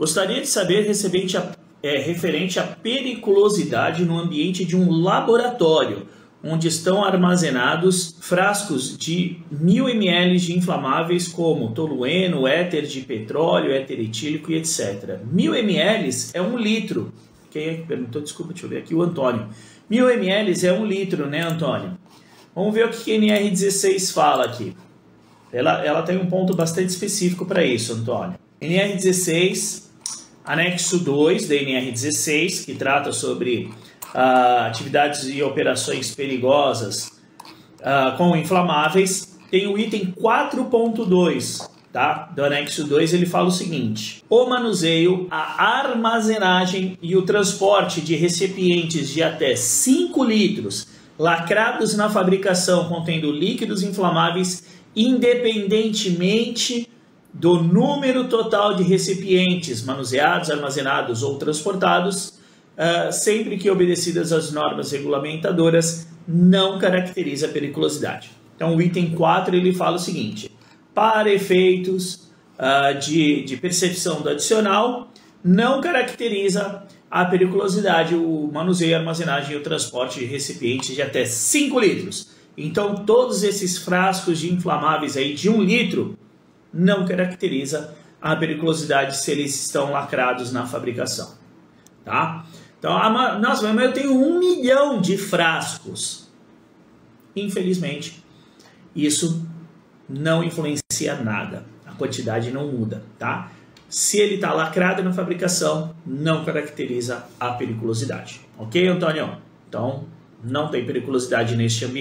Gostaria de saber referente a, é, referente à periculosidade no ambiente de um laboratório, onde estão armazenados frascos de 1000 ml de inflamáveis como tolueno, éter de petróleo, éter etílico e etc. 1000 ml é um litro. Quem é que perguntou? Desculpa, deixa eu ver aqui o Antônio. 1000 ml é um litro, né, Antônio? Vamos ver o que a NR16 fala aqui. Ela, ela tem um ponto bastante específico para isso, Antônio. NR16, anexo 2 da NR16, que trata sobre uh, atividades e operações perigosas uh, com inflamáveis, tem o item 4.2, tá? Do anexo 2, ele fala o seguinte: o manuseio, a armazenagem e o transporte de recipientes de até 5 litros lacrados na fabricação contendo líquidos inflamáveis, independentemente do número total de recipientes manuseados, armazenados ou transportados, uh, sempre que obedecidas as normas regulamentadoras, não caracteriza periculosidade. Então, o item 4 ele fala o seguinte: para efeitos uh, de, de percepção do adicional, não caracteriza a periculosidade o manuseio, armazenagem e o transporte de recipientes de até 5 litros. Então, todos esses frascos de inflamáveis aí de 1 um litro não caracteriza a periculosidade se eles estão lacrados na fabricação. Tá? Então, a, nossa, mas eu tenho um milhão de frascos. Infelizmente, isso não influencia nada. A quantidade não muda, tá? Se ele está lacrado na fabricação, não caracteriza a periculosidade. Ok, Antônio? Então, não tem periculosidade neste ambiente.